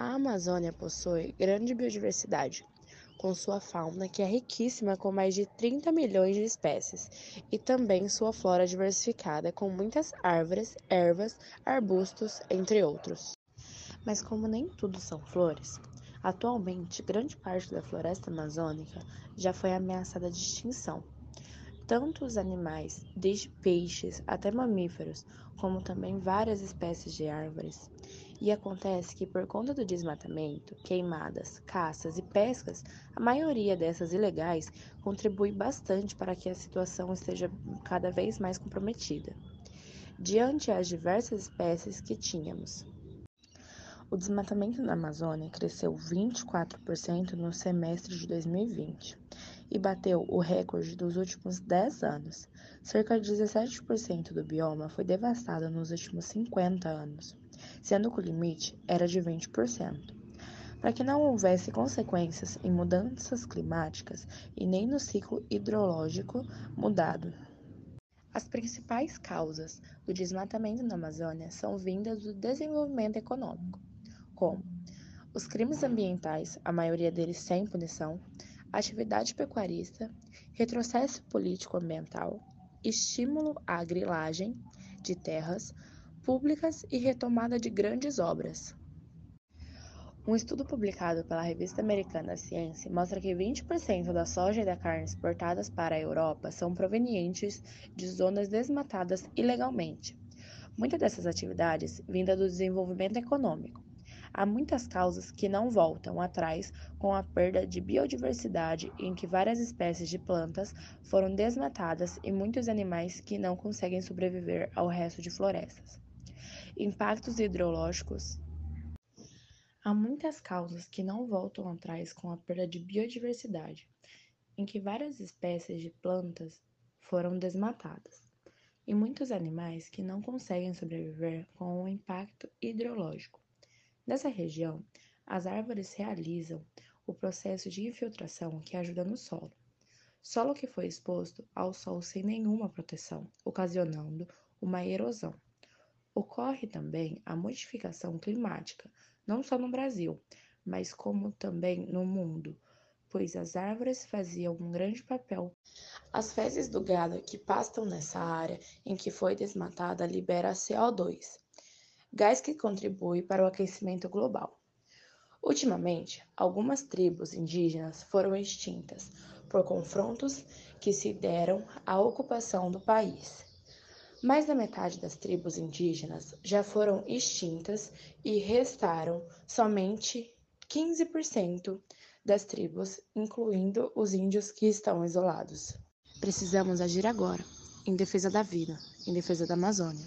A Amazônia possui grande biodiversidade, com sua fauna que é riquíssima com mais de 30 milhões de espécies, e também sua flora diversificada com muitas árvores, ervas, arbustos, entre outros. Mas como nem tudo são flores, atualmente grande parte da floresta amazônica já foi ameaçada de extinção. Tanto os animais, desde peixes até mamíferos, como também várias espécies de árvores. E acontece que, por conta do desmatamento, queimadas, caças e pescas, a maioria dessas ilegais contribui bastante para que a situação esteja cada vez mais comprometida, diante as diversas espécies que tínhamos. O desmatamento na Amazônia cresceu 24% no semestre de 2020 e bateu o recorde dos últimos 10 anos. Cerca de 17% do bioma foi devastado nos últimos 50 anos sendo que o limite era de 20%. Para que não houvesse consequências em mudanças climáticas e nem no ciclo hidrológico mudado. As principais causas do desmatamento na Amazônia são vindas do desenvolvimento econômico, como os crimes ambientais, a maioria deles sem punição, atividade pecuarista, retrocesso político-ambiental, estímulo à grilagem de terras, públicas e retomada de grandes obras. Um estudo publicado pela revista americana Science mostra que 20% da soja e da carne exportadas para a Europa são provenientes de zonas desmatadas ilegalmente. Muitas dessas atividades vinda do desenvolvimento econômico. Há muitas causas que não voltam atrás com a perda de biodiversidade em que várias espécies de plantas foram desmatadas e muitos animais que não conseguem sobreviver ao resto de florestas. Impactos hidrológicos. Há muitas causas que não voltam atrás com a perda de biodiversidade, em que várias espécies de plantas foram desmatadas, e muitos animais que não conseguem sobreviver com o impacto hidrológico. Nessa região, as árvores realizam o processo de infiltração que ajuda no solo. Solo que foi exposto ao sol sem nenhuma proteção, ocasionando uma erosão. Ocorre também a modificação climática, não só no Brasil, mas como também no mundo, pois as árvores faziam um grande papel. As fezes do gado que pastam nessa área em que foi desmatada libera CO2, gás que contribui para o aquecimento global. Ultimamente, algumas tribos indígenas foram extintas por confrontos que se deram à ocupação do país. Mais da metade das tribos indígenas já foram extintas e restaram somente 15% das tribos, incluindo os índios que estão isolados. Precisamos agir agora, em defesa da vida, em defesa da Amazônia.